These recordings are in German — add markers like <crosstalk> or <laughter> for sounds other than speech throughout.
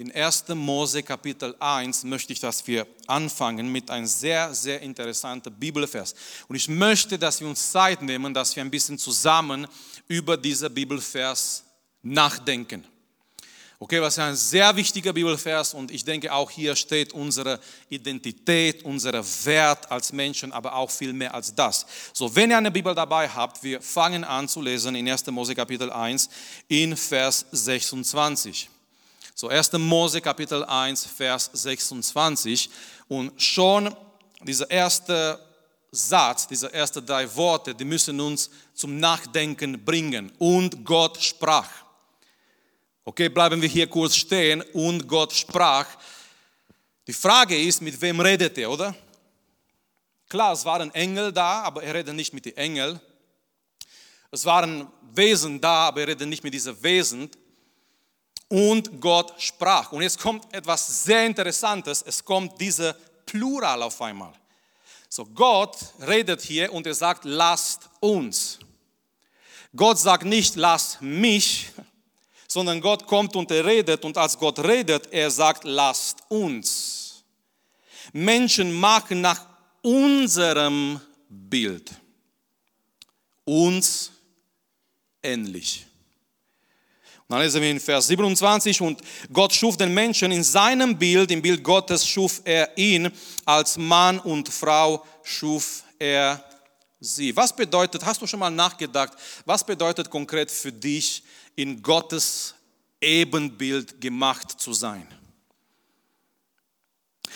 In 1. Mose Kapitel 1 möchte ich, dass wir anfangen mit einem sehr, sehr interessanten Bibelvers. Und ich möchte, dass wir uns Zeit nehmen, dass wir ein bisschen zusammen über diesen Bibelvers nachdenken. Okay, was ist ein sehr wichtiger Bibelvers und ich denke auch hier steht unsere Identität, unser Wert als Menschen, aber auch viel mehr als das. So, wenn ihr eine Bibel dabei habt, wir fangen an zu lesen in 1. Mose Kapitel 1 in Vers 26. So 1. Mose Kapitel 1, Vers 26 und schon dieser erste Satz, diese ersten drei Worte, die müssen uns zum Nachdenken bringen. Und Gott sprach. Okay, bleiben wir hier kurz stehen. Und Gott sprach. Die Frage ist, mit wem redet er, oder? Klar, es waren Engel da, aber er redet nicht mit den Engeln. Es waren Wesen da, aber er redet nicht mit diesen Wesen und Gott sprach. Und jetzt kommt etwas sehr Interessantes, es kommt diese Plural auf einmal. So, Gott redet hier und er sagt, lasst uns. Gott sagt nicht, lasst mich, <laughs> sondern Gott kommt und er redet und als Gott redet, er sagt, lasst uns. Menschen machen nach unserem Bild uns ähnlich. Dann lesen wir in Vers 27, und Gott schuf den Menschen in seinem Bild, im Bild Gottes schuf er ihn, als Mann und Frau schuf er sie. Was bedeutet, hast du schon mal nachgedacht, was bedeutet konkret für dich, in Gottes Ebenbild gemacht zu sein?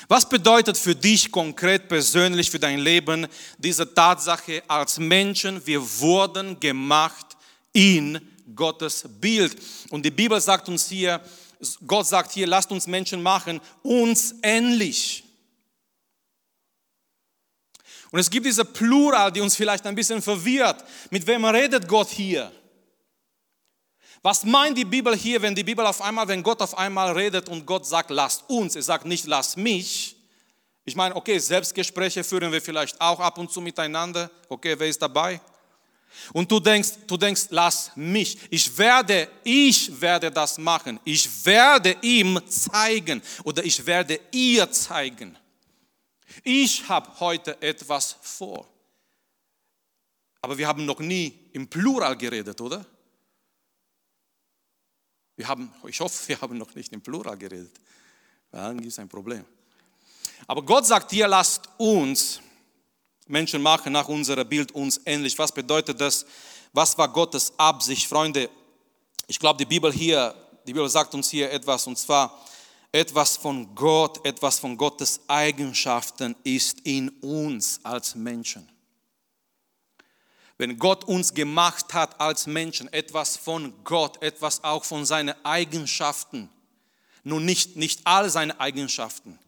Was bedeutet für dich konkret persönlich, für dein Leben, diese Tatsache als Menschen, wir wurden gemacht in Gottes Bild. Und die Bibel sagt uns hier, Gott sagt hier, lasst uns Menschen machen, uns ähnlich. Und es gibt diese Plural, die uns vielleicht ein bisschen verwirrt. Mit wem redet Gott hier? Was meint die Bibel hier, wenn die Bibel auf einmal, wenn Gott auf einmal redet und Gott sagt, lasst uns, er sagt nicht, lasst mich. Ich meine, okay, Selbstgespräche führen wir vielleicht auch ab und zu miteinander. Okay, wer ist dabei? Und du denkst, du denkst, lass mich. Ich werde, ich werde das machen. Ich werde ihm zeigen oder ich werde ihr zeigen. Ich habe heute etwas vor. Aber wir haben noch nie im Plural geredet, oder? Wir haben, ich hoffe, wir haben noch nicht im Plural geredet. Dann gibt es ein Problem. Aber Gott sagt dir, lasst uns Menschen machen nach unserem Bild uns ähnlich. Was bedeutet das? Was war Gottes Absicht? Freunde, ich glaube, die Bibel hier, die Bibel sagt uns hier etwas, und zwar etwas von Gott, etwas von Gottes Eigenschaften ist in uns als Menschen. Wenn Gott uns gemacht hat als Menschen, etwas von Gott, etwas auch von seinen Eigenschaften, nun nicht, nicht all seine Eigenschaften,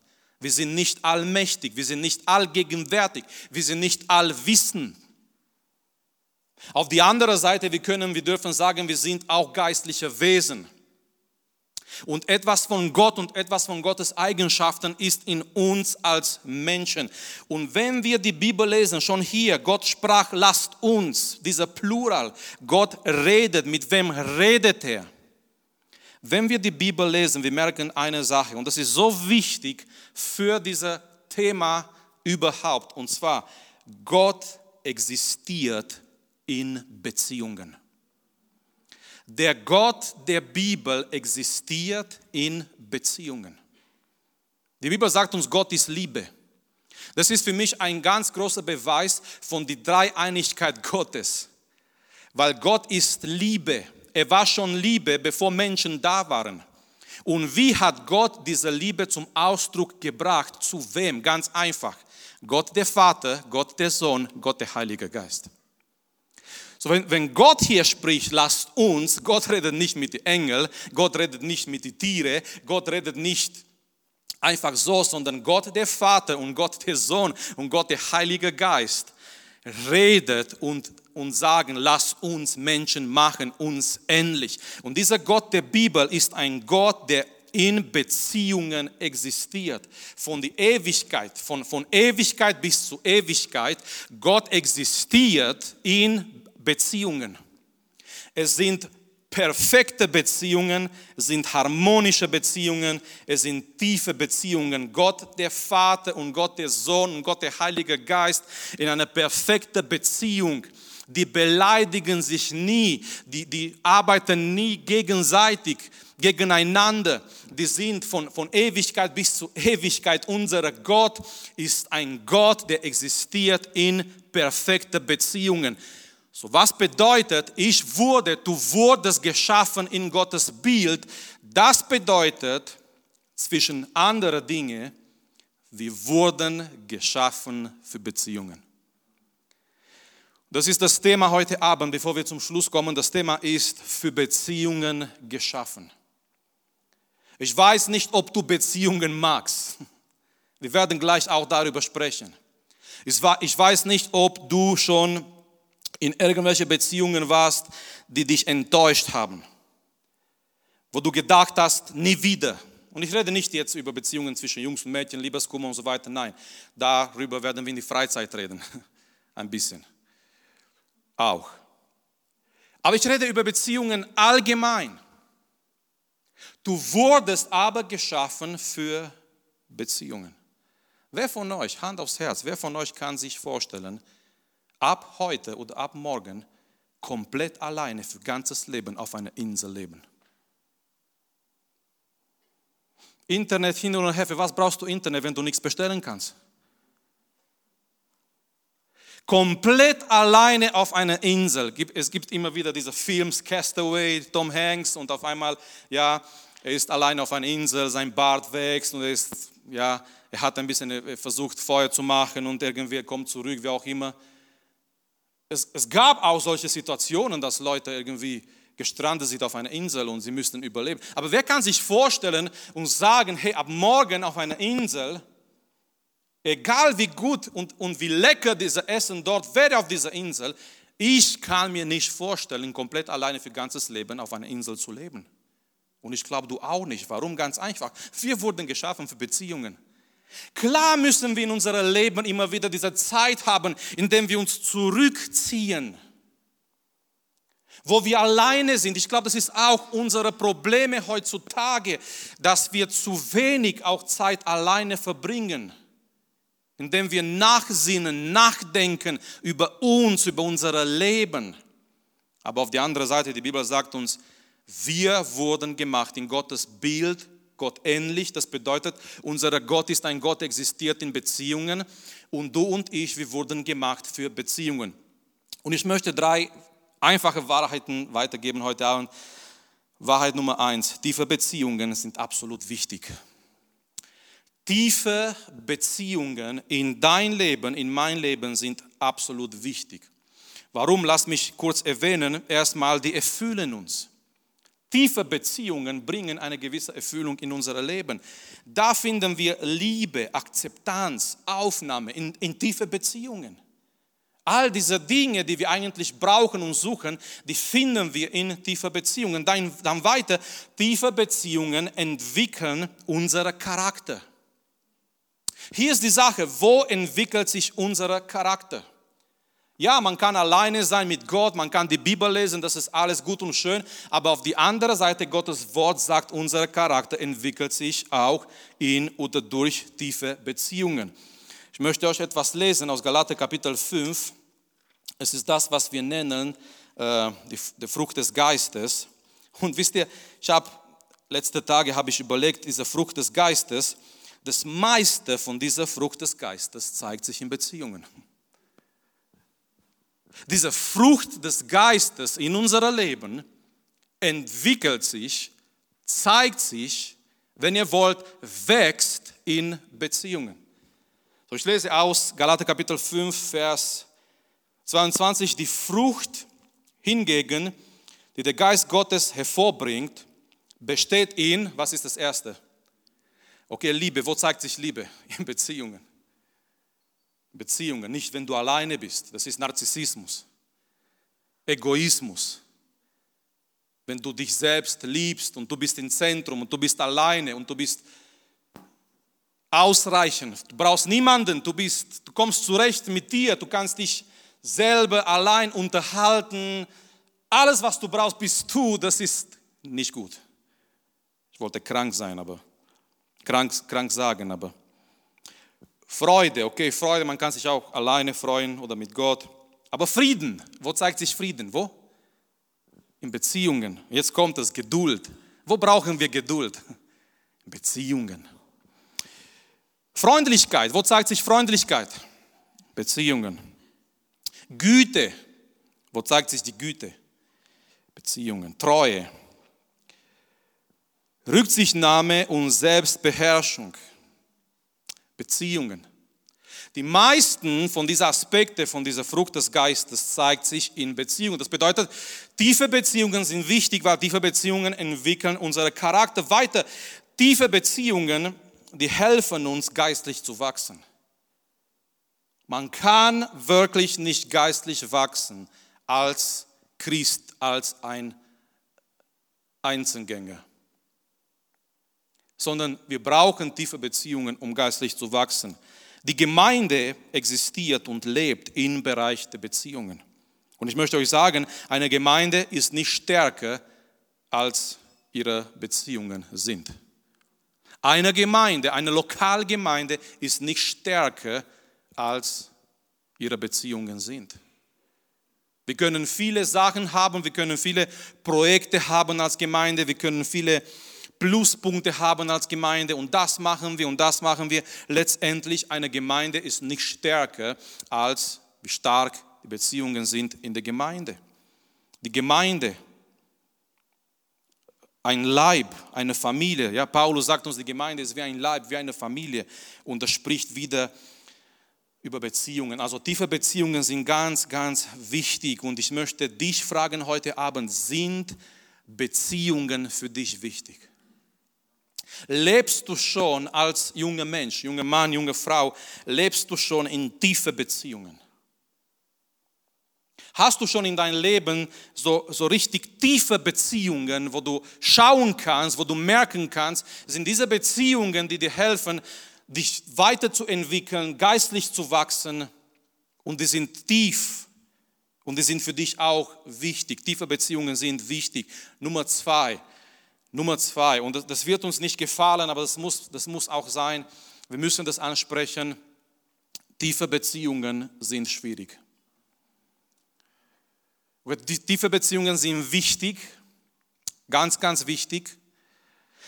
wir sind nicht allmächtig, wir sind nicht allgegenwärtig, wir sind nicht allwissend. Auf die andere Seite, wir können, wir dürfen sagen, wir sind auch geistliche Wesen. Und etwas von Gott und etwas von Gottes Eigenschaften ist in uns als Menschen. Und wenn wir die Bibel lesen, schon hier, Gott sprach, lasst uns, dieser Plural, Gott redet, mit wem redet er? Wenn wir die Bibel lesen, wir merken eine Sache, und das ist so wichtig für dieses Thema überhaupt, und zwar, Gott existiert in Beziehungen. Der Gott der Bibel existiert in Beziehungen. Die Bibel sagt uns, Gott ist Liebe. Das ist für mich ein ganz großer Beweis von der Dreieinigkeit Gottes, weil Gott ist Liebe. Er war schon Liebe, bevor Menschen da waren. Und wie hat Gott diese Liebe zum Ausdruck gebracht? Zu wem? Ganz einfach. Gott der Vater, Gott der Sohn, Gott der Heilige Geist. So, wenn, wenn Gott hier spricht, lasst uns, Gott redet nicht mit den Engeln, Gott redet nicht mit den Tieren, Gott redet nicht einfach so, sondern Gott der Vater und Gott der Sohn und Gott der Heilige Geist redet und, und sagen, lass uns Menschen machen, uns ähnlich. Und dieser Gott der Bibel ist ein Gott, der in Beziehungen existiert. Von der Ewigkeit, von, von Ewigkeit bis zu Ewigkeit, Gott existiert in Beziehungen. Es sind Perfekte Beziehungen sind harmonische Beziehungen, es sind tiefe Beziehungen. Gott der Vater und Gott der Sohn und Gott der Heilige Geist in einer perfekten Beziehung. Die beleidigen sich nie, die, die arbeiten nie gegenseitig, gegeneinander. Die sind von, von Ewigkeit bis zu Ewigkeit. Unser Gott ist ein Gott, der existiert in perfekten Beziehungen. So, was bedeutet, ich wurde, du wurdest geschaffen in Gottes Bild? Das bedeutet, zwischen anderen Dingen, wir wurden geschaffen für Beziehungen. Das ist das Thema heute Abend, bevor wir zum Schluss kommen. Das Thema ist für Beziehungen geschaffen. Ich weiß nicht, ob du Beziehungen magst. Wir werden gleich auch darüber sprechen. Ich weiß nicht, ob du schon in irgendwelche Beziehungen warst, die dich enttäuscht haben, wo du gedacht hast, nie wieder. Und ich rede nicht jetzt über Beziehungen zwischen Jungs und Mädchen, Liebeskummer und so weiter. Nein, darüber werden wir in die Freizeit reden. <laughs> Ein bisschen. Auch. Aber ich rede über Beziehungen allgemein. Du wurdest aber geschaffen für Beziehungen. Wer von euch, Hand aufs Herz, wer von euch kann sich vorstellen, ab heute oder ab morgen komplett alleine für ganzes Leben auf einer Insel leben. Internet hin und her, für was brauchst du Internet, wenn du nichts bestellen kannst? Komplett alleine auf einer Insel. Es gibt immer wieder diese Films, Castaway, Tom Hanks und auf einmal, ja, er ist alleine auf einer Insel, sein Bart wächst und er ist, ja, er hat ein bisschen versucht Feuer zu machen und irgendwie kommt zurück, wie auch immer es, es gab auch solche Situationen, dass Leute irgendwie gestrandet sind auf einer Insel und sie müssten überleben. Aber wer kann sich vorstellen und sagen, hey, ab morgen auf einer Insel, egal wie gut und, und wie lecker dieses Essen dort wäre auf dieser Insel, ich kann mir nicht vorstellen, komplett alleine für ganzes Leben auf einer Insel zu leben. Und ich glaube, du auch nicht. Warum? Ganz einfach. Wir wurden geschaffen für Beziehungen. Klar müssen wir in unserem Leben immer wieder diese Zeit haben, in der wir uns zurückziehen, wo wir alleine sind. Ich glaube, das ist auch unsere Probleme heutzutage, dass wir zu wenig auch Zeit alleine verbringen, indem wir nachsinnen, nachdenken über uns, über unser Leben. Aber auf der anderen Seite, die Bibel sagt uns, wir wurden gemacht in Gottes Bild Gott ähnlich. Das bedeutet, unser Gott ist ein Gott, existiert in Beziehungen und du und ich, wir wurden gemacht für Beziehungen. Und ich möchte drei einfache Wahrheiten weitergeben heute Abend. Wahrheit Nummer eins, tiefe Beziehungen sind absolut wichtig. Tiefe Beziehungen in dein Leben, in mein Leben sind absolut wichtig. Warum? Lass mich kurz erwähnen. Erstmal, die erfüllen uns. Tiefe Beziehungen bringen eine gewisse Erfüllung in unser Leben. Da finden wir Liebe, Akzeptanz, Aufnahme in, in tiefe Beziehungen. All diese Dinge, die wir eigentlich brauchen und suchen, die finden wir in tiefer Beziehungen. Dann, dann weiter, tiefe Beziehungen entwickeln unseren Charakter. Hier ist die Sache, wo entwickelt sich unser Charakter? Ja, man kann alleine sein mit Gott, man kann die Bibel lesen, das ist alles gut und schön, aber auf die andere Seite Gottes Wort sagt, unser Charakter entwickelt sich auch in oder durch tiefe Beziehungen. Ich möchte euch etwas lesen aus Galater Kapitel 5. Es ist das, was wir nennen, äh, die, die Frucht des Geistes. Und wisst ihr, ich habe letzte Tage habe ich überlegt, diese Frucht des Geistes, das meiste von dieser Frucht des Geistes zeigt sich in Beziehungen. Diese Frucht des Geistes in unserem Leben entwickelt sich, zeigt sich, wenn ihr wollt, wächst in Beziehungen. So, ich lese aus Galater Kapitel 5, Vers 22, die Frucht hingegen, die der Geist Gottes hervorbringt, besteht in, was ist das Erste? Okay, Liebe, wo zeigt sich Liebe? <laughs> In Beziehungen. Beziehungen, nicht wenn du alleine bist. Das ist Narzissmus, Egoismus. Wenn du dich selbst liebst und du bist im Zentrum und du bist alleine und du bist ausreichend. Du brauchst niemanden, du bist, du kommst zurecht mit dir, du kannst dich selber allein unterhalten, alles, was du brauchst, bist du, das ist nicht gut. Ich wollte krank sein, aber krank, krank sagen, aber Freude, okay, Freude, man kann sich auch alleine freuen oder mit Gott. Aber Frieden, wo zeigt sich Frieden? Wo? In Beziehungen. Jetzt kommt es, Geduld. Wo brauchen wir Geduld? Beziehungen. Freundlichkeit, wo zeigt sich Freundlichkeit? Beziehungen. Güte, wo zeigt sich die Güte? Beziehungen. Treue. Rücksichtnahme und Selbstbeherrschung. Beziehungen. Die meisten von diesen Aspekten von dieser Frucht des Geistes zeigt sich in Beziehungen. Das bedeutet, tiefe Beziehungen sind wichtig, weil tiefe Beziehungen entwickeln unseren Charakter weiter. Tiefe Beziehungen, die helfen uns geistlich zu wachsen. Man kann wirklich nicht geistlich wachsen als Christ, als ein Einzelgänger sondern wir brauchen tiefe Beziehungen, um geistlich zu wachsen. Die Gemeinde existiert und lebt im Bereich der Beziehungen. Und ich möchte euch sagen, eine Gemeinde ist nicht stärker, als ihre Beziehungen sind. Eine Gemeinde, eine Lokalgemeinde ist nicht stärker, als ihre Beziehungen sind. Wir können viele Sachen haben, wir können viele Projekte haben als Gemeinde, wir können viele Pluspunkte haben als Gemeinde und das machen wir und das machen wir. Letztendlich eine Gemeinde ist nicht stärker als wie stark die Beziehungen sind in der Gemeinde. Die Gemeinde, ein Leib, eine Familie. Ja, Paulus sagt uns, die Gemeinde ist wie ein Leib, wie eine Familie und das spricht wieder über Beziehungen. Also tiefe Beziehungen sind ganz, ganz wichtig und ich möchte dich fragen heute Abend, sind Beziehungen für dich wichtig? Lebst du schon als junger Mensch, junger Mann, junge Frau, lebst du schon in tiefe Beziehungen? Hast du schon in deinem Leben so, so richtig tiefe Beziehungen, wo du schauen kannst, wo du merken kannst, sind diese Beziehungen, die dir helfen, dich weiterzuentwickeln, geistlich zu wachsen und die sind tief und die sind für dich auch wichtig. Tiefe Beziehungen sind wichtig. Nummer zwei, Nummer zwei, und das wird uns nicht gefallen, aber das muss, das muss auch sein, wir müssen das ansprechen, tiefe Beziehungen sind schwierig. Tiefe Beziehungen sind wichtig, ganz, ganz wichtig.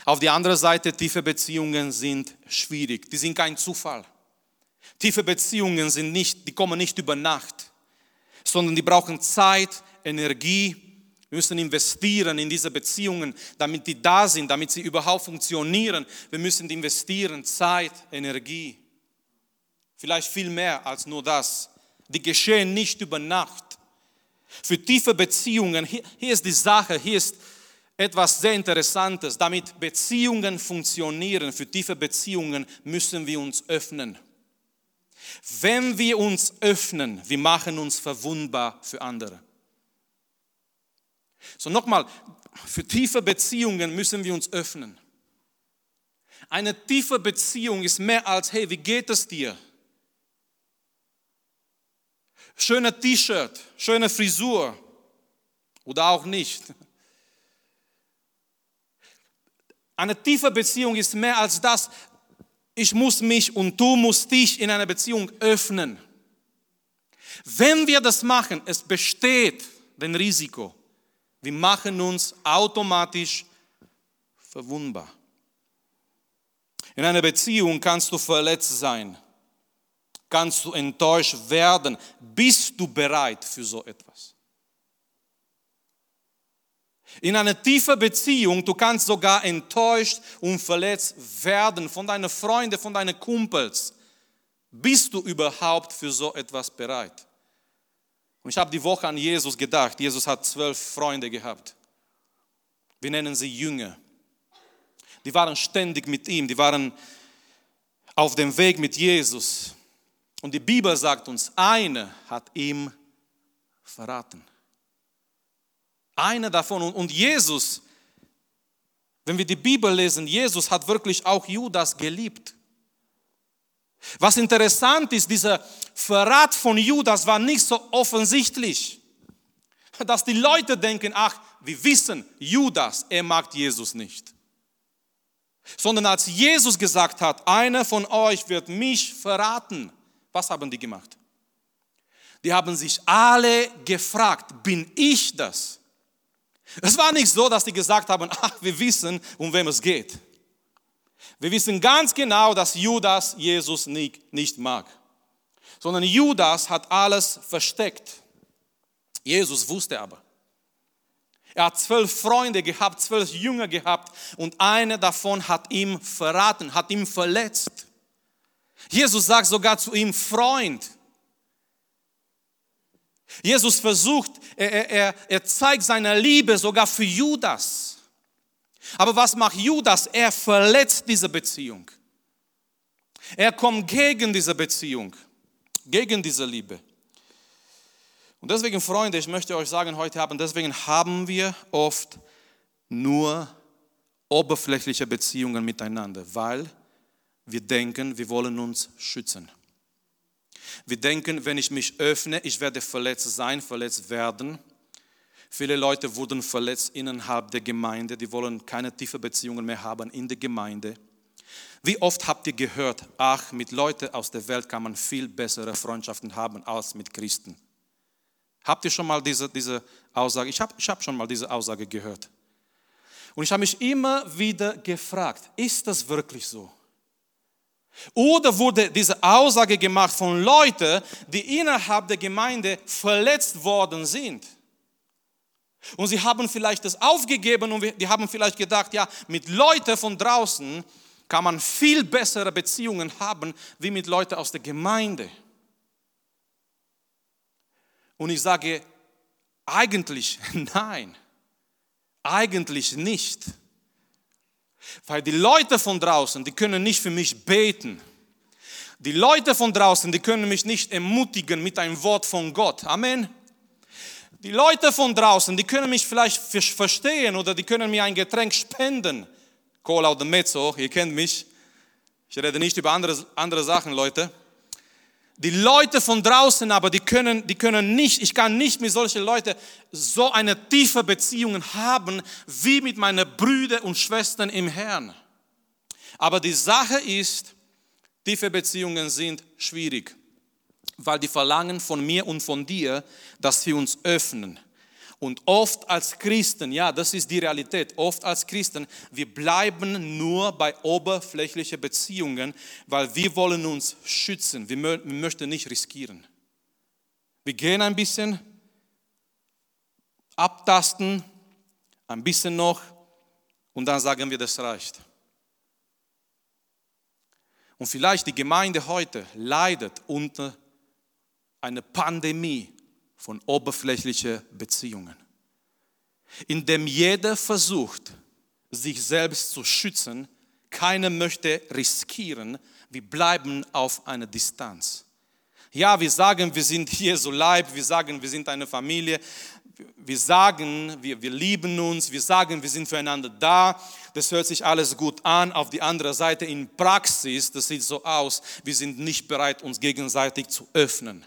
Auf die andere Seite, tiefe Beziehungen sind schwierig. Die sind kein Zufall. Tiefe Beziehungen sind nicht, die kommen nicht über Nacht, sondern die brauchen Zeit, Energie, wir müssen investieren in diese Beziehungen, damit die da sind, damit sie überhaupt funktionieren. Wir müssen investieren Zeit, Energie. Vielleicht viel mehr als nur das. Die geschehen nicht über Nacht. Für tiefe Beziehungen, hier, ist die Sache, hier ist etwas sehr Interessantes. Damit Beziehungen funktionieren, für tiefe Beziehungen müssen wir uns öffnen. Wenn wir uns öffnen, wir machen uns verwundbar für andere. So nochmal, für tiefe Beziehungen müssen wir uns öffnen. Eine tiefe Beziehung ist mehr als, hey, wie geht es dir? Schöner T-Shirt, schöne Frisur oder auch nicht. Eine tiefe Beziehung ist mehr als das, ich muss mich und du musst dich in einer Beziehung öffnen. Wenn wir das machen, es besteht ein Risiko, wir machen uns automatisch verwundbar. In einer Beziehung kannst du verletzt sein, kannst du enttäuscht werden. Bist du bereit für so etwas? In einer tiefen Beziehung, du kannst sogar enttäuscht und verletzt werden von deinen Freunden, von deinen Kumpels. Bist du überhaupt für so etwas bereit? Und ich habe die Woche an Jesus gedacht. Jesus hat zwölf Freunde gehabt. Wir nennen sie Jünger. Die waren ständig mit ihm, die waren auf dem Weg mit Jesus. Und die Bibel sagt uns, einer hat ihm verraten. Einer davon. Und Jesus, wenn wir die Bibel lesen, Jesus hat wirklich auch Judas geliebt. Was interessant ist, dieser Verrat von Judas war nicht so offensichtlich. Dass die Leute denken, ach, wir wissen, Judas, er mag Jesus nicht. Sondern als Jesus gesagt hat, einer von euch wird mich verraten, was haben die gemacht? Die haben sich alle gefragt, bin ich das? Es war nicht so, dass die gesagt haben, ach, wir wissen, um wem es geht. Wir wissen ganz genau, dass Judas Jesus nicht, nicht mag, sondern Judas hat alles versteckt. Jesus wusste aber. Er hat zwölf Freunde gehabt, zwölf Jünger gehabt und einer davon hat ihm verraten, hat ihm verletzt. Jesus sagt sogar zu ihm, Freund. Jesus versucht, er, er, er zeigt seine Liebe sogar für Judas. Aber was macht Judas? Er verletzt diese Beziehung. Er kommt gegen diese Beziehung, gegen diese Liebe. Und deswegen, Freunde, ich möchte euch sagen heute Abend, deswegen haben wir oft nur oberflächliche Beziehungen miteinander, weil wir denken, wir wollen uns schützen. Wir denken, wenn ich mich öffne, ich werde verletzt sein, verletzt werden. Viele Leute wurden verletzt innerhalb der Gemeinde, die wollen keine tiefe Beziehungen mehr haben in der Gemeinde. Wie oft habt ihr gehört, ach, mit Leuten aus der Welt kann man viel bessere Freundschaften haben als mit Christen? Habt ihr schon mal diese, diese Aussage? Ich habe ich hab schon mal diese Aussage gehört. Und ich habe mich immer wieder gefragt, ist das wirklich so? Oder wurde diese Aussage gemacht von Leuten, die innerhalb der Gemeinde verletzt worden sind? Und sie haben vielleicht das aufgegeben und die haben vielleicht gedacht, ja, mit Leuten von draußen kann man viel bessere Beziehungen haben wie mit Leuten aus der Gemeinde. Und ich sage, eigentlich <laughs> nein, eigentlich nicht. Weil die Leute von draußen, die können nicht für mich beten. Die Leute von draußen, die können mich nicht ermutigen mit einem Wort von Gott. Amen. Die Leute von draußen, die können mich vielleicht verstehen oder die können mir ein Getränk spenden. Cola oder Mezzo, ihr kennt mich. Ich rede nicht über andere, andere Sachen, Leute. Die Leute von draußen aber, die können, die können nicht, ich kann nicht mit solchen Leuten so eine tiefe Beziehung haben wie mit meinen Brüdern und Schwestern im Herrn. Aber die Sache ist, tiefe Beziehungen sind schwierig, weil die verlangen von mir und von dir, dass wir uns öffnen und oft als Christen, ja, das ist die Realität, oft als Christen, wir bleiben nur bei oberflächlichen Beziehungen, weil wir wollen uns schützen, wir, wir möchten nicht riskieren. Wir gehen ein bisschen, abtasten, ein bisschen noch und dann sagen wir, das reicht. Und vielleicht die Gemeinde heute leidet unter einer Pandemie von oberflächlichen Beziehungen, indem jeder versucht, sich selbst zu schützen, keiner möchte riskieren, wir bleiben auf einer Distanz. Ja, wir sagen, wir sind hier so Leib, wir sagen, wir sind eine Familie, wir sagen, wir, wir lieben uns, wir sagen, wir sind füreinander da. Das hört sich alles gut an. Auf die andere Seite in Praxis, das sieht so aus, wir sind nicht bereit, uns gegenseitig zu öffnen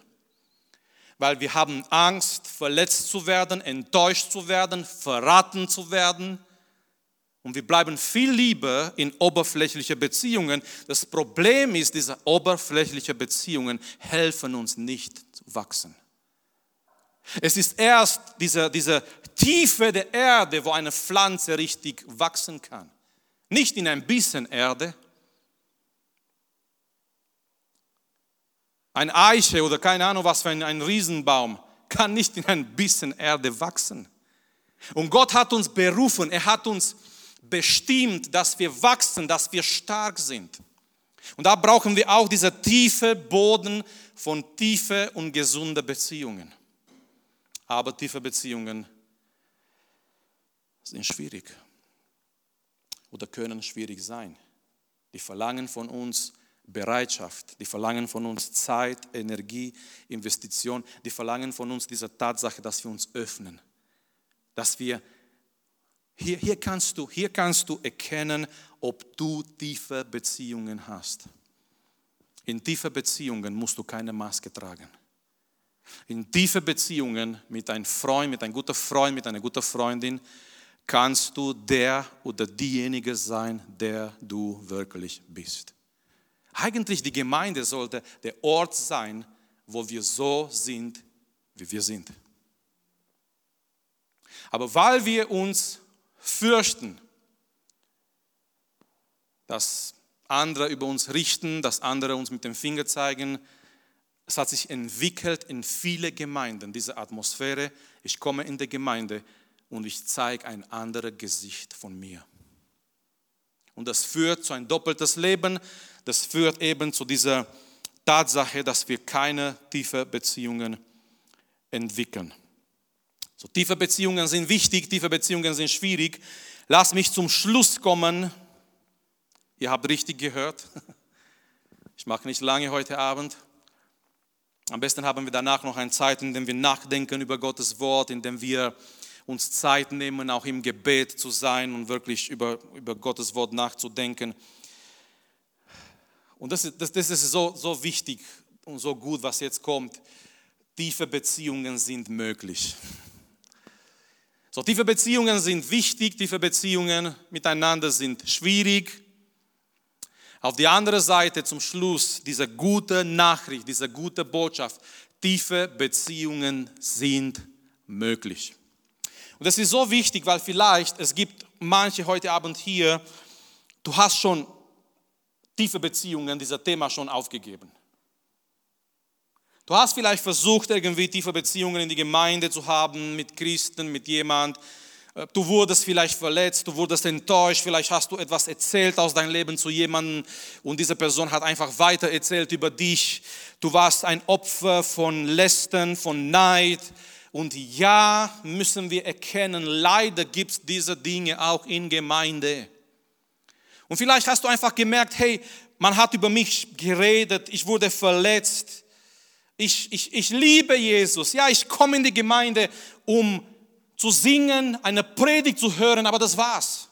weil wir haben Angst, verletzt zu werden, enttäuscht zu werden, verraten zu werden. Und wir bleiben viel lieber in oberflächliche Beziehungen. Das Problem ist, diese oberflächlichen Beziehungen helfen uns nicht zu wachsen. Es ist erst diese, diese Tiefe der Erde, wo eine Pflanze richtig wachsen kann. Nicht in ein bisschen Erde, Ein Eiche oder keine Ahnung was für ein, ein Riesenbaum kann nicht in ein bisschen Erde wachsen. Und Gott hat uns berufen, er hat uns bestimmt, dass wir wachsen, dass wir stark sind. Und da brauchen wir auch diese tiefe Boden von tiefe und gesunde Beziehungen. Aber tiefe Beziehungen sind schwierig oder können schwierig sein. Die verlangen von uns Bereitschaft, die verlangen von uns Zeit, Energie, Investition, die verlangen von uns diese Tatsache, dass wir uns öffnen, dass wir hier, hier, kannst du, hier kannst du erkennen, ob du tiefe Beziehungen hast. In tiefe Beziehungen musst du keine Maske tragen. In tiefe Beziehungen mit einem Freund, mit einem guten Freund, mit einer guten Freundin kannst du der oder diejenige sein, der du wirklich bist. Eigentlich die Gemeinde sollte der Ort sein, wo wir so sind, wie wir sind. Aber weil wir uns fürchten, dass andere über uns richten, dass andere uns mit dem Finger zeigen, es hat sich entwickelt in viele Gemeinden, diese Atmosphäre. Ich komme in die Gemeinde und ich zeige ein anderes Gesicht von mir. Und das führt zu ein doppeltes Leben. Das führt eben zu dieser Tatsache, dass wir keine tiefe Beziehungen entwickeln. So, tiefe Beziehungen sind wichtig, tiefe Beziehungen sind schwierig. Lass mich zum Schluss kommen. Ihr habt richtig gehört. <laughs> Ich mache nicht lange heute Abend. Am besten haben wir danach noch eine Zeit, in der wir nachdenken über Gottes Wort, in der wir uns Zeit nehmen, auch im Gebet zu sein und wirklich über, über Gottes Wort nachzudenken. Und das, das, das ist so, so wichtig und so gut, was jetzt kommt. Tiefe Beziehungen sind möglich. So, tiefe Beziehungen sind wichtig, tiefe Beziehungen miteinander sind schwierig. Auf die andere Seite zum Schluss diese gute Nachricht, diese gute Botschaft. Tiefe Beziehungen sind möglich. Und das ist so wichtig, weil vielleicht es gibt manche heute Abend hier, du hast schon tiefe Beziehungen, dieser Thema schon aufgegeben. Du hast vielleicht versucht, irgendwie tiefe Beziehungen in die Gemeinde zu haben, mit Christen, mit jemand. Äh, du wurdest vielleicht verletzt, du wurdest enttäuscht, vielleicht hast du etwas erzählt aus deinem Leben zu jemandem und diese Person hat einfach weiter erzählt über dich. Du warst ein Opfer von Lästern, von Neid. Und ja, müssen wir erkennen, leider gibt es diese Dinge auch in Gemeinde. Und vielleicht hast du einfach gemerkt, hey, man hat über mich geredet, ich wurde verletzt. Ich, ich, ich liebe Jesus. Ja, ich komme in die Gemeinde, um zu singen, eine Predigt zu hören, aber das war's.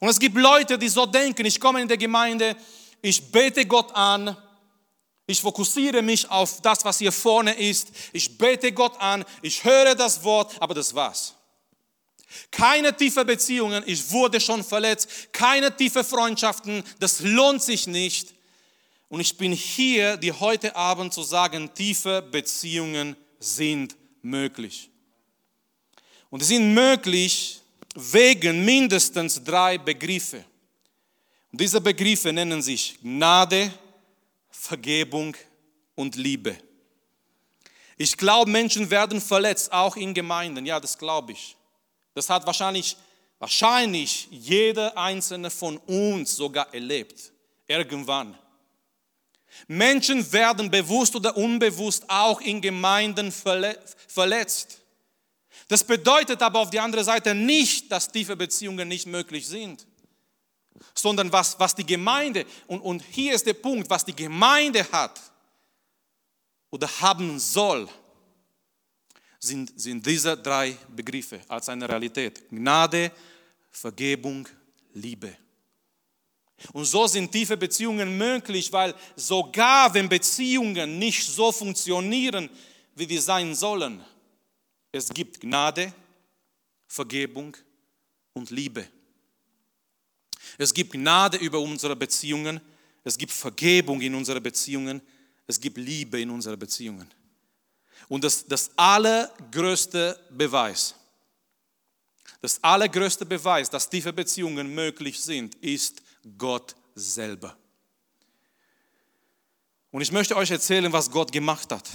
Und es gibt Leute, die so denken, ich komme in die Gemeinde, ich bete Gott an, ich fokussiere mich auf das, was hier vorne ist, ich bete Gott an, ich höre das Wort, aber das war's. Keine tiefe Beziehungen, ich wurde schon verletzt, keine tiefe Freundschaften, das lohnt sich nicht. Und ich bin hier, dir heute Abend zu sagen, tiefe Beziehungen sind möglich. Und sie sind möglich wegen mindestens drei Begriffe. Und diese Begriffe nennen sich Gnade, Vergebung und Liebe. Ich glaube, Menschen werden verletzt, auch in Gemeinden. Ja, das glaube ich. Das hat wahrscheinlich, wahrscheinlich jeder einzelne von uns sogar erlebt. Irgendwann. Menschen werden bewusst oder unbewusst auch in Gemeinden verletzt. Das bedeutet aber auf die andere Seite nicht, dass tiefe Beziehungen nicht möglich sind, sondern was, was die Gemeinde, und, und hier ist der Punkt, was die Gemeinde hat oder haben soll, sind, sind diese drei Begriffe als eine Realität. Gnade, Vergebung, Liebe. Und so sind tiefe Beziehungen möglich, weil sogar wenn Beziehungen nicht so funktionieren, wie sie sein sollen, es gibt Gnade, Vergebung und Liebe. Es gibt Gnade über unsere Beziehungen, es gibt Vergebung in unsere Beziehungen, es gibt Liebe in unsere Beziehungen. Und das, das allergrößte Beweis, das allergrößte Beweis, dass tiefe Beziehungen möglich sind, ist Gott selber. Und ich möchte euch erzählen, was Gott gemacht hat.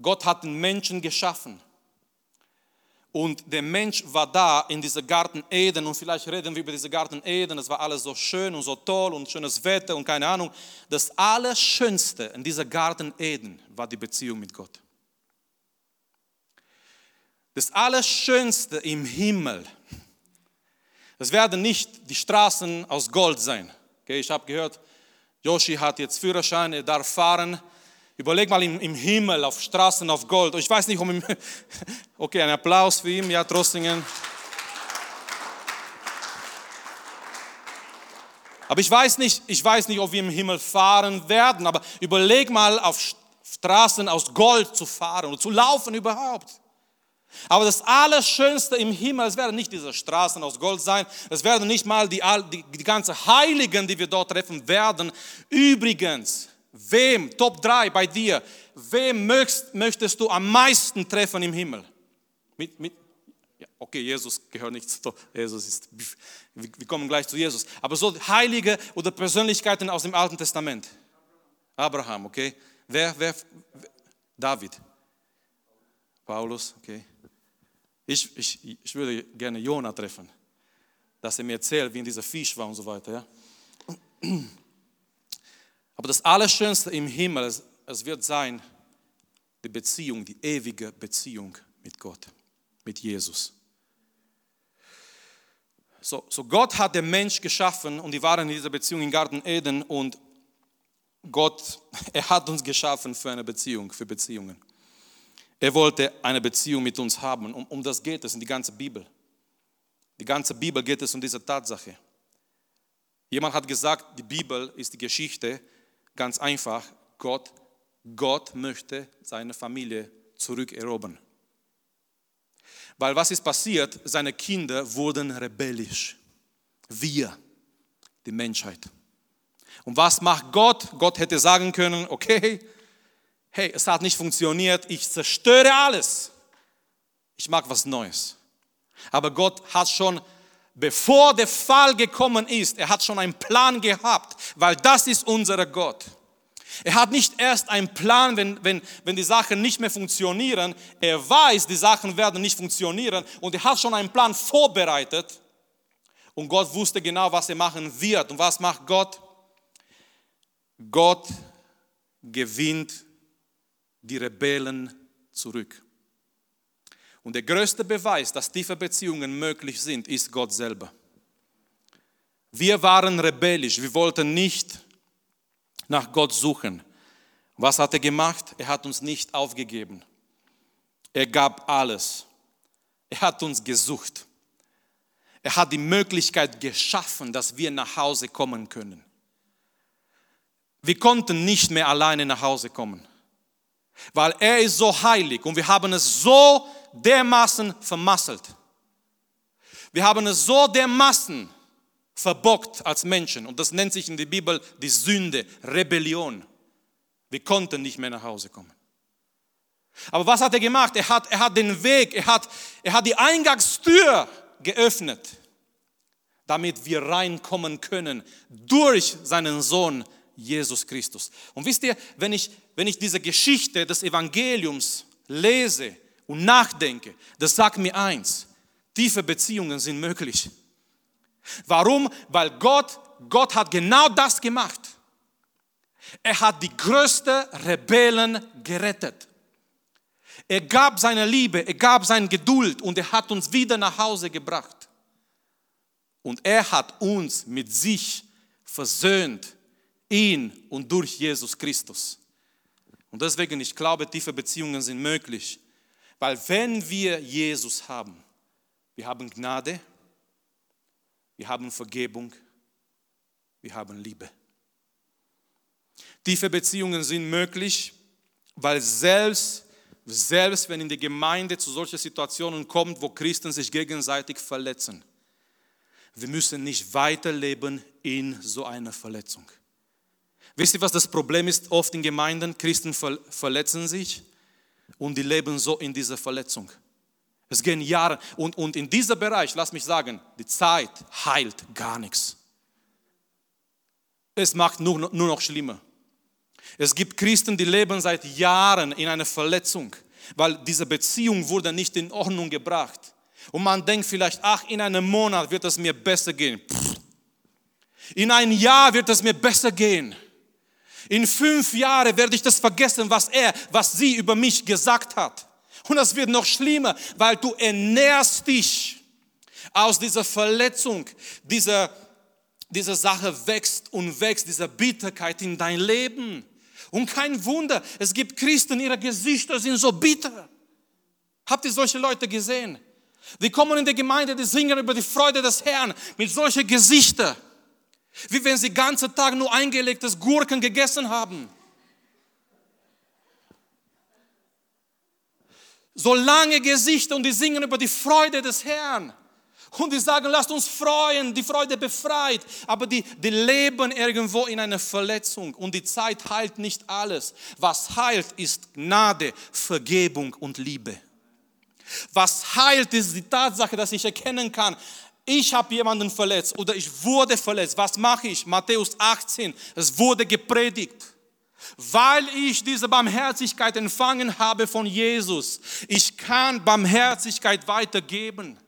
Gott hat den Menschen geschaffen. Und der Mensch war da in diesem Garten Eden und vielleicht reden wir über diesen Garten Eden, es war alles so schön und so toll und schönes Wetter und keine Ahnung. Das Allerschönste in diesem Garten Eden war die Beziehung mit Gott. Das Allerschönste im Himmel, das werden nicht die Straßen aus Gold sein. Okay, ich habe gehört, Yoshi hat jetzt Führerschein, er darf fahren Überleg mal im, im, Himmel, auf Straßen, auf Gold. Ich weiß nicht, um <laughs> okay, ein Applaus für ihn, ja, Trossingen. Aber ich weiß nicht, ich weiß nicht, ob wir im Himmel fahren werden, aber überleg mal, auf Straßen aus Gold zu fahren oder zu laufen überhaupt. Aber das Allerschönste im Himmel, es werden nicht diese Straßen aus Gold sein, es werden nicht mal die, die, die ganzen Heiligen, die wir dort treffen werden. Übrigens, wem, Top 3 bei dir, wem möchtest, möchtest du am meisten treffen im Himmel? Mit, mit, ja, okay, Jesus gehört nicht zu, Jesus ist, wir kommen gleich zu Jesus. Aber so Heilige oder Persönlichkeiten aus dem Alten Testament. Abraham, okay. Wer, wer, David. Paulus, okay. Ich, ich, ich würde gerne Jona treffen, dass er mir erzählt, wie in dieser Fisch war und so weiter. Ja? Aber das Allerschönste im Himmel, es, wird sein, die Beziehung, die ewige Beziehung mit Gott, mit Jesus. So, so Gott hat den Mensch geschaffen und die waren in dieser Beziehung im Garten Eden und Gott, <laughs> er hat uns geschaffen für eine Beziehung, für Beziehungen. Er wollte eine Beziehung mit uns haben. Um, um das geht es in die ganze Bibel. Die ganze Bibel geht es um diese Tatsache. Jemand hat gesagt, die Bibel ist die Geschichte, ganz einfach, Gott, Gott möchte seine Familie zurückerobern. Weil was ist passiert? Seine Kinder wurden rebellisch. Wir, die Menschheit. Und was macht Gott? Gott hätte sagen können, okay, hey, es hat nicht funktioniert, ich zerstöre alles. Ich mag was Neues. Aber Gott hat schon, bevor der Fall gekommen ist, er hat schon einen Plan gehabt, weil das ist unser Gott. Er hat nicht erst einen Plan, wenn, wenn, wenn die Sachen nicht mehr funktionieren. Er weiß, die Sachen werden nicht funktionieren und er hat schon einen Plan vorbereitet. Und Gott wusste genau, was er machen wird. Und was macht Gott? Gott gewinnt die Rebellen zurück. Und der größte Beweis, dass tiefe Beziehungen möglich sind, ist Gott selber. Wir waren rebellisch, wir wollten nicht nach Gott suchen. Was hat er gemacht? Er hat uns nicht aufgegeben. Er gab alles. Er hat uns gesucht. Er hat die Möglichkeit geschaffen, dass wir nach Hause kommen können. Wir konnten nicht mehr alleine nach Hause kommen weil er ist so heilig und wir haben es so dermaßen vermasselt. Wir haben es so dermaßen verbockt als Menschen und das nennt sich in der Bibel die Sünde, Rebellion. Wir konnten nicht mehr nach Hause kommen. Aber was hat er gemacht? Er hat, er hat den Weg, er hat, er hat die Eingangstür geöffnet, damit wir reinkommen können durch seinen Sohn Jesus Christus. Und wisst ihr, wenn ich, wenn ich diese Geschichte des Evangeliums lese und nachdenke, das sagt mir eins, tiefe Beziehungen sind möglich. Warum? Weil Gott, Gott hat genau das gemacht. Er hat die größte Rebellen gerettet. Er gab seine Liebe, er gab seine Geduld und er hat uns wieder nach Hause gebracht. Und er hat uns mit sich versöhnt ihn und durch Jesus Christus. Und deswegen, ich glaube, tiefe Beziehungen sind möglich, weil wenn wir Jesus haben, wir haben Gnade, wir haben Vergebung, wir haben Liebe. Tiefe Beziehungen sind möglich, weil selbst, selbst wenn in der Gemeinde zu solchen Situationen kommt, wo Christen sich gegenseitig verletzen, wir müssen nicht weiterleben in so einer Verletzung. Wisst ihr, was das Problem ist oft in Gemeinden? Christen verletzen sich und die leben so in dieser Verletzung. Es gehen Jahre und, und in diesem Bereich, lass mich sagen, die Zeit heilt gar nichts. Es macht nur, nur noch schlimmer. Es gibt Christen, die leben seit Jahren in einer Verletzung, weil diese Beziehung wurde nicht in Ordnung gebracht. Und man denkt vielleicht, ach, in einem Monat wird es mir besser gehen. In einem Jahr wird es mir besser gehen. In fünf Jahren werde ich das vergessen, was er, was sie über mich gesagt hat. Und das wird noch schlimmer, weil du ernährst dich aus dieser Verletzung, dieser, diese Sache wächst und wächst, dieser Bitterkeit in dein Leben. Und kein Wunder, es gibt Christen, ihre Gesichter sind so bitter. Habt ihr solche Leute gesehen? Die kommen in die Gemeinde, die singen über die Freude des Herrn mit solchen Gesichtern. Wie wenn sie ganze Tag nur eingelegtes Gurken gegessen haben. So lange Gesichter und die singen über die Freude des Herrn. Und die sagen, lasst uns freuen, die Freude befreit. Aber die, die leben irgendwo in einer Verletzung und die Zeit heilt nicht alles. Was heilt, ist Gnade, Vergebung und Liebe. Was heilt, ist die Tatsache, dass ich erkennen kann, ich habe jemanden verletzt oder ich wurde verletzt. Was mache ich? Matthäus 18, es wurde gepredigt. Weil ich diese Barmherzigkeit empfangen habe von Jesus. Ich kann Barmherzigkeit weitergeben.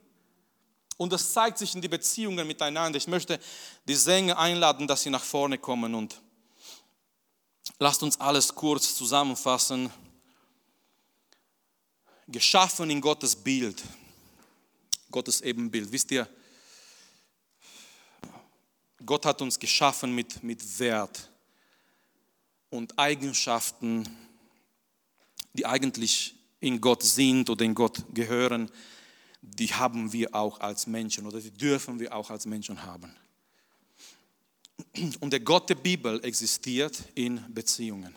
Und das zeigt sich in die Beziehungen miteinander. Ich möchte die Sänger einladen, dass sie nach vorne kommen und lasst uns alles kurz zusammenfassen. Geschaffen in Gottes Bild, Gottes Ebenbild. Wisst ihr, Gott hat uns geschaffen mit, mit Wert und Eigenschaften, die eigentlich in Gott sind oder in Gott gehören die haben wir auch als Menschen oder die dürfen wir auch als Menschen haben. Und der Gott der Bibel existiert in Beziehungen.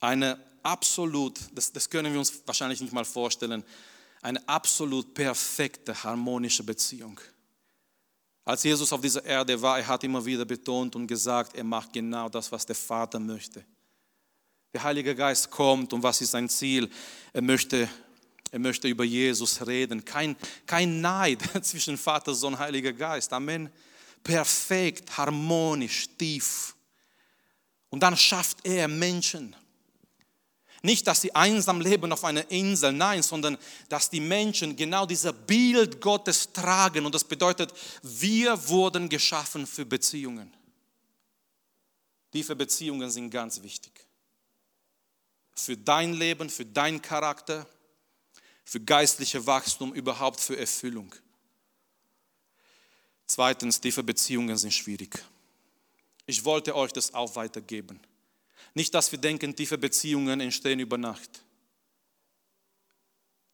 Eine absolut, das, das können wir uns wahrscheinlich nicht mal vorstellen, eine absolut perfekte, harmonische Beziehung. Als Jesus auf dieser Erde war, er hat immer wieder betont und gesagt, er macht genau das, was der Vater möchte. Der Heilige Geist kommt und was ist sein Ziel? Er möchte er möchte über Jesus reden. Kein, kein Neid <laughs> zwischen Vater, Sohn, Heiliger Geist. Amen. Perfekt, harmonisch, tief. Und dann schafft er Menschen. Nicht, dass sie einsam leben auf einer Insel, nein, sondern dass die Menschen genau dieser Bild Gottes tragen. Und das bedeutet, wir wurden geschaffen für Beziehungen. Tiefe Beziehungen sind ganz wichtig. Für dein Leben, für deinen Charakter, für geistliche Wachstum, überhaupt für Erfüllung. Zweitens, tiefe Beziehungen sind schwierig. Ich wollte euch das auch weitergeben. Nicht, dass wir denken, tiefe Beziehungen entstehen über Nacht.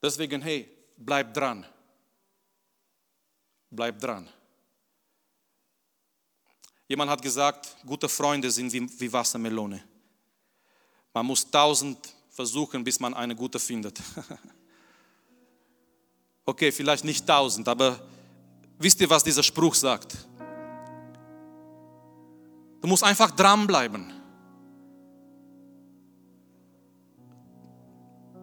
Deswegen, hey, bleib dran. Bleib dran. Jemand hat gesagt, gute Freunde sind wie, wie Wassermelone. Man muss tausend versuchen, bis man eine gute findet. <laughs> Okay, vielleicht nicht tausend, aber wisst ihr, was dieser Spruch sagt? Du musst einfach dranbleiben.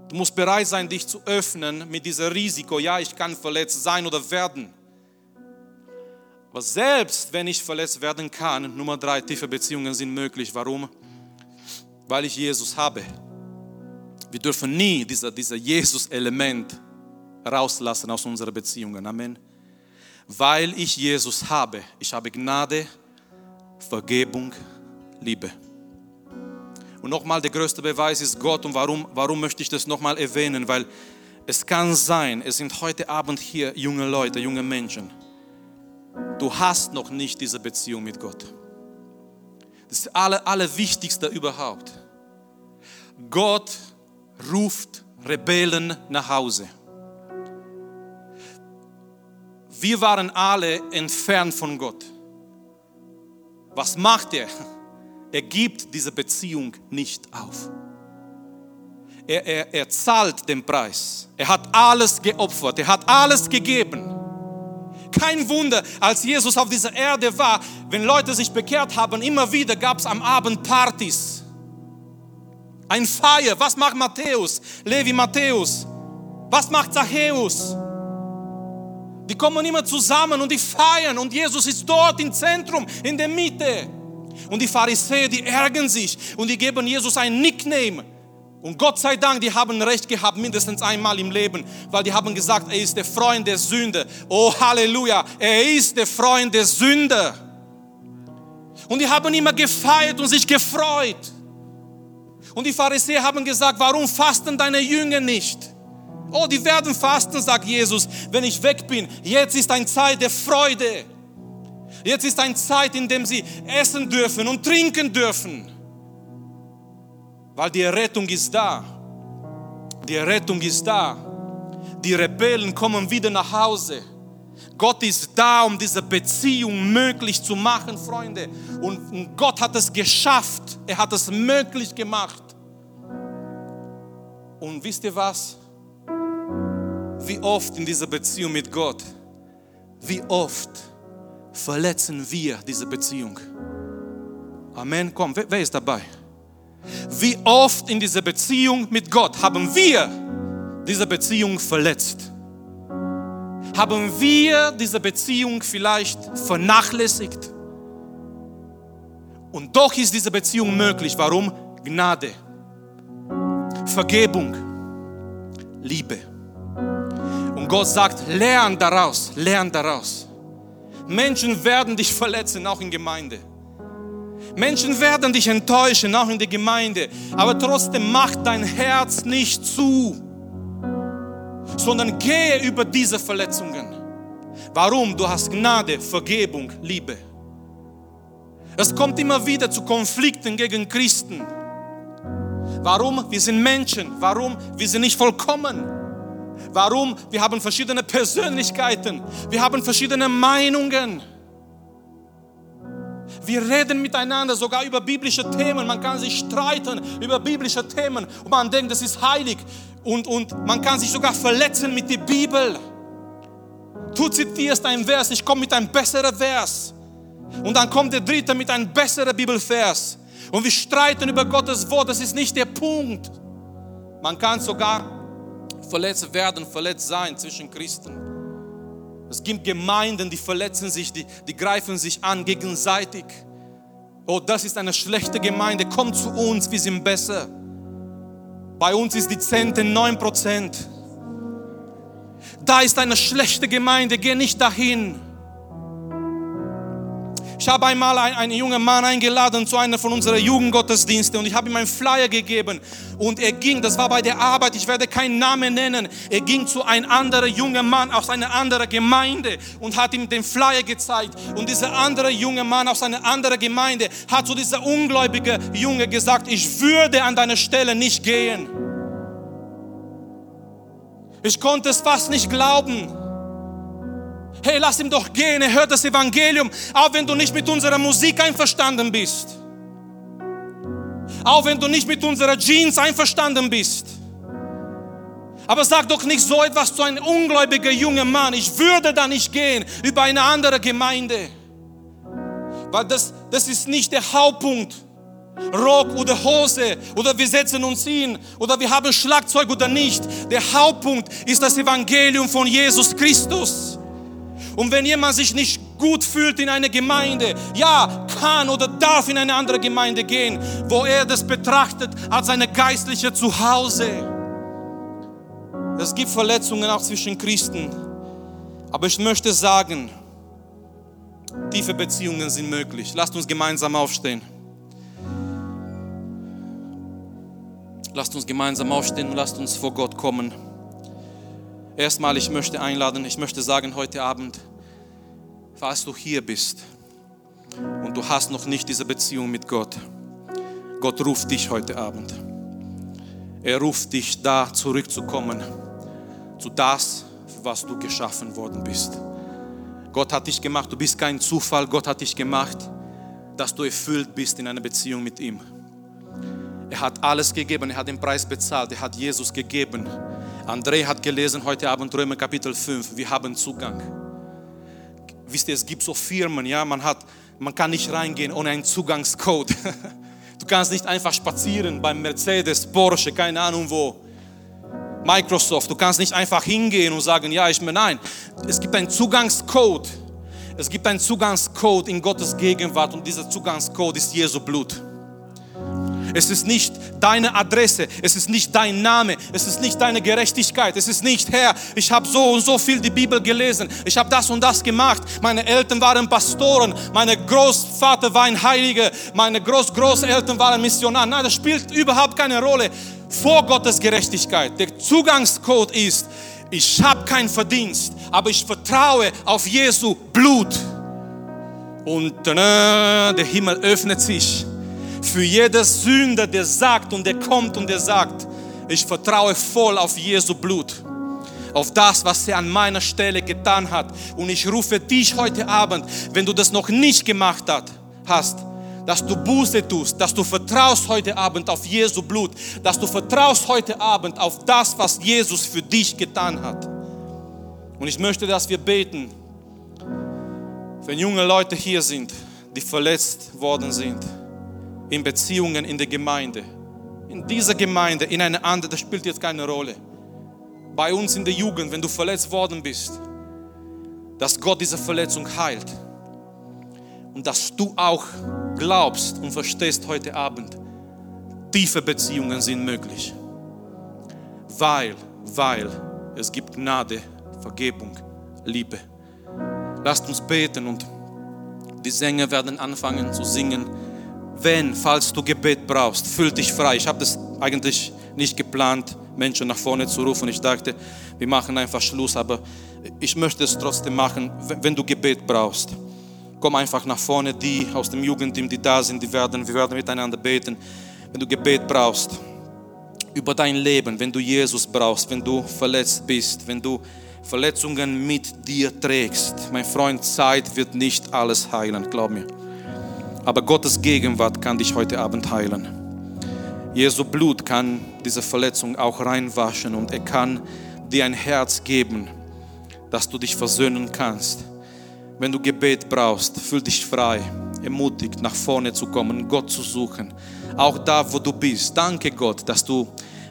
Du musst bereit sein, dich zu öffnen mit diesem Risiko. Ja, ich kann verletzt sein oder werden. Aber selbst wenn ich verletzt werden kann, Nummer drei, tiefe Beziehungen sind möglich. Warum? Weil ich Jesus habe. Wir dürfen nie dieser, dieser Jesus-Element rauslassen aus unseren Beziehungen. Amen. Weil ich Jesus habe. Ich habe Gnade, Vergebung, Liebe. Und nochmal, der größte Beweis ist Gott. Und warum, warum möchte ich das nochmal erwähnen? Weil es kann sein, es sind heute Abend hier junge Leute, junge Menschen. Du hast noch nicht diese Beziehung mit Gott. Das ist das Aller, Allerwichtigste überhaupt. Gott ruft Rebellen nach Hause. Wir waren alle entfernt von Gott. Was macht er? Er gibt diese Beziehung nicht auf. Er, er, er zahlt den Preis. Er hat alles geopfert. Er hat alles gegeben. Kein Wunder, als Jesus auf dieser Erde war, wenn Leute sich bekehrt haben, immer wieder gab es am Abend Partys. Ein Feier. Was macht Matthäus? Levi Matthäus. Was macht Zachäus? Die kommen immer zusammen und die feiern und Jesus ist dort im Zentrum, in der Mitte. Und die Pharisäer, die ärgern sich und die geben Jesus ein Nickname. Und Gott sei Dank, die haben recht gehabt, mindestens einmal im Leben, weil die haben gesagt, er ist der Freund der Sünde. Oh Halleluja, er ist der Freund der Sünde. Und die haben immer gefeiert und sich gefreut. Und die Pharisäer haben gesagt, warum fasten deine Jünger nicht? Oh, die werden fasten, sagt Jesus, wenn ich weg bin. Jetzt ist eine Zeit der Freude. Jetzt ist eine Zeit, in der sie essen dürfen und trinken dürfen. Weil die Rettung ist da. Die Rettung ist da. Die Rebellen kommen wieder nach Hause. Gott ist da, um diese Beziehung möglich zu machen, Freunde. Und Gott hat es geschafft. Er hat es möglich gemacht. Und wisst ihr was? Wie oft in dieser Beziehung mit Gott, wie oft verletzen wir diese Beziehung? Amen. Komm, wer, wer ist dabei? Wie oft in dieser Beziehung mit Gott haben wir diese Beziehung verletzt? Haben wir diese Beziehung vielleicht vernachlässigt? Und doch ist diese Beziehung möglich. Warum? Gnade, Vergebung, Liebe. Und Gott sagt, lern daraus, lern daraus. Menschen werden dich verletzen, auch in Gemeinde. Menschen werden dich enttäuschen, auch in der Gemeinde. Aber trotzdem mach dein Herz nicht zu, sondern gehe über diese Verletzungen. Warum? Du hast Gnade, Vergebung, Liebe. Es kommt immer wieder zu Konflikten gegen Christen. Warum? Wir sind Menschen. Warum? Wir sind nicht vollkommen. Warum? Wir haben verschiedene Persönlichkeiten. Wir haben verschiedene Meinungen. Wir reden miteinander sogar über biblische Themen. Man kann sich streiten über biblische Themen und man denkt, das ist heilig. Und, und man kann sich sogar verletzen mit der Bibel. Du zitierst ein Vers, ich komme mit einem besseren Vers. Und dann kommt der dritte mit einem besseren Bibelvers. Und wir streiten über Gottes Wort, das ist nicht der Punkt. Man kann sogar verletzt werden, verletzt sein zwischen Christen. Es gibt Gemeinden, die verletzen sich, die, die greifen sich an gegenseitig. Oh, das ist eine schlechte Gemeinde. Kommt zu uns, wir sind besser. Bei uns ist die Zente 9%. Da ist eine schlechte Gemeinde, geh nicht dahin. Ich habe einmal einen, einen jungen Mann eingeladen zu einer von unseren Jugendgottesdiensten und ich habe ihm einen Flyer gegeben und er ging, das war bei der Arbeit, ich werde keinen Namen nennen, er ging zu einem anderen jungen Mann aus einer anderen Gemeinde und hat ihm den Flyer gezeigt und dieser andere junge Mann aus einer anderen Gemeinde hat zu dieser ungläubige Junge gesagt, ich würde an deiner Stelle nicht gehen. Ich konnte es fast nicht glauben. Hey, lass ihm doch gehen, er hört das Evangelium, auch wenn du nicht mit unserer Musik einverstanden bist. Auch wenn du nicht mit unserer Jeans einverstanden bist. Aber sag doch nicht so etwas zu einem ungläubigen jungen Mann. Ich würde da nicht gehen über eine andere Gemeinde. Weil das, das ist nicht der Hauptpunkt. Rock oder Hose oder wir setzen uns hin oder wir haben Schlagzeug oder nicht. Der Hauptpunkt ist das Evangelium von Jesus Christus. Und wenn jemand sich nicht gut fühlt in einer Gemeinde, ja, kann oder darf in eine andere Gemeinde gehen, wo er das betrachtet als seine geistliche Zuhause. Es gibt Verletzungen auch zwischen Christen. Aber ich möchte sagen, tiefe Beziehungen sind möglich. Lasst uns gemeinsam aufstehen. Lasst uns gemeinsam aufstehen und lasst uns vor Gott kommen. Erstmal, ich möchte einladen, ich möchte sagen heute Abend, falls du hier bist und du hast noch nicht diese Beziehung mit Gott, Gott ruft dich heute Abend. Er ruft dich da zurückzukommen zu das, für was du geschaffen worden bist. Gott hat dich gemacht, du bist kein Zufall, Gott hat dich gemacht, dass du erfüllt bist in einer Beziehung mit ihm. Er hat alles gegeben, er hat den Preis bezahlt, er hat Jesus gegeben André hat gelesen heute Abend Römer Kapitel 5. Wir haben Zugang. Wisst ihr, es gibt so Firmen, ja, man hat, man kann nicht reingehen ohne einen Zugangscode. <laughs> Du kannst nicht einfach spazieren beim Mercedes, Porsche, keine Ahnung wo. Microsoft, du kannst nicht einfach hingehen und sagen, ja, ich bin, nein. Es gibt einen Zugangscode. Es gibt einen Zugangscode in Gottes Gegenwart und dieser Zugangscode ist Jesu Blut. Es ist nicht deine Adresse, es ist nicht dein Name, es ist nicht deine Gerechtigkeit, es ist nicht, Herr, ich habe so und so viel die Bibel gelesen, ich habe das und das gemacht, meine Eltern waren Pastoren, mein Großvater war ein Heiliger, meine Großgroßeltern waren Missionar. Nein, das spielt überhaupt keine Rolle vor Gottes Gerechtigkeit. Der Zugangscode ist, ich habe keinen Verdienst, aber ich vertraue auf Jesu Blut. Und äh, der Himmel öffnet sich für jeden Sünder, der sagt und der kommt und der sagt, ich vertraue voll auf Jesu Blut. auf das, was er an meiner Stelle getan hat. Und ich rufe dich heute Abend, wenn du das noch nicht gemacht hast, dass du Buße tust, dass du vertraust heute Abend auf Jesu Blut, dass du vertraust heute Abend auf das, was Jesus für dich getan hat. Und ich möchte, dass wir beten, wenn junge Leute hier sind, die verletzt worden sind, in Beziehungen in der Gemeinde, in dieser Gemeinde, in einer anderen, das spielt jetzt keine Rolle. Bei uns in der Jugend, wenn du verletzt worden bist, dass Gott diese Verletzung heilt und dass du auch glaubst und verstehst heute Abend, tiefe Beziehungen sind möglich. Weil, weil es gibt Gnade, Vergebung, Liebe. Lasst uns beten und die Sänger werden anfangen zu singen. Wenn, falls du Gebet brauchst, fühl dich frei. Ich habe das eigentlich nicht geplant, Menschen nach vorne zu rufen. Ich dachte, wir machen einfach Schluss, aber ich möchte es trotzdem machen, wenn du Gebet brauchst komm einfach nach vorne. Die aus dem Jugendteam, die da sind, die werden, wir werden miteinander beten. Wenn du Gebet brauchst über dein Leben, wenn du Jesus brauchst, wenn du verletzt bist, wenn du Verletzungen mit dir trägst. Mein Freund, Zeit wird nicht alles heilen, glaub mir. Aber Gottes Gegenwart kann dich heute Abend heilen. Jesu Blut kann diese Verletzung auch reinwaschen und er kann dir ein Herz geben, dass du dich versöhnen kannst wenn du Gebet brauchst, fühl dich frei, ermutigt, nach vorne zu kommen, Gott zu suchen. Auch da, wo du bist. Danke Gott, dass du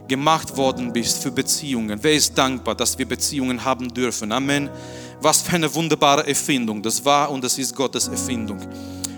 gemacht worden bist für Beziehungen. Wer ist dankbar, dass wir Beziehungen haben dürfen? Amen. Was für eine wunderbare Erfindung. Das war und das ist Gottes Erfindung.